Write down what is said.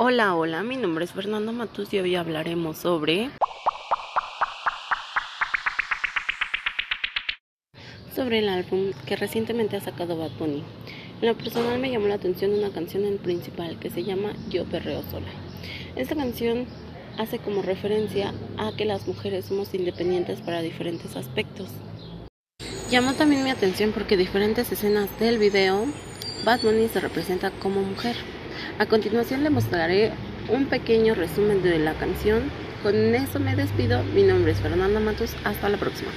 Hola, hola, mi nombre es Fernanda Matus y hoy hablaremos sobre sobre el álbum que recientemente ha sacado Bad Bunny. En lo personal me llamó la atención una canción en principal que se llama Yo perreo sola. Esta canción hace como referencia a que las mujeres somos independientes para diferentes aspectos. Llamó también mi atención porque diferentes escenas del video Bad Bunny se representa como mujer. A continuación le mostraré un pequeño resumen de la canción. Con eso me despido. Mi nombre es Fernanda Matos. Hasta la próxima.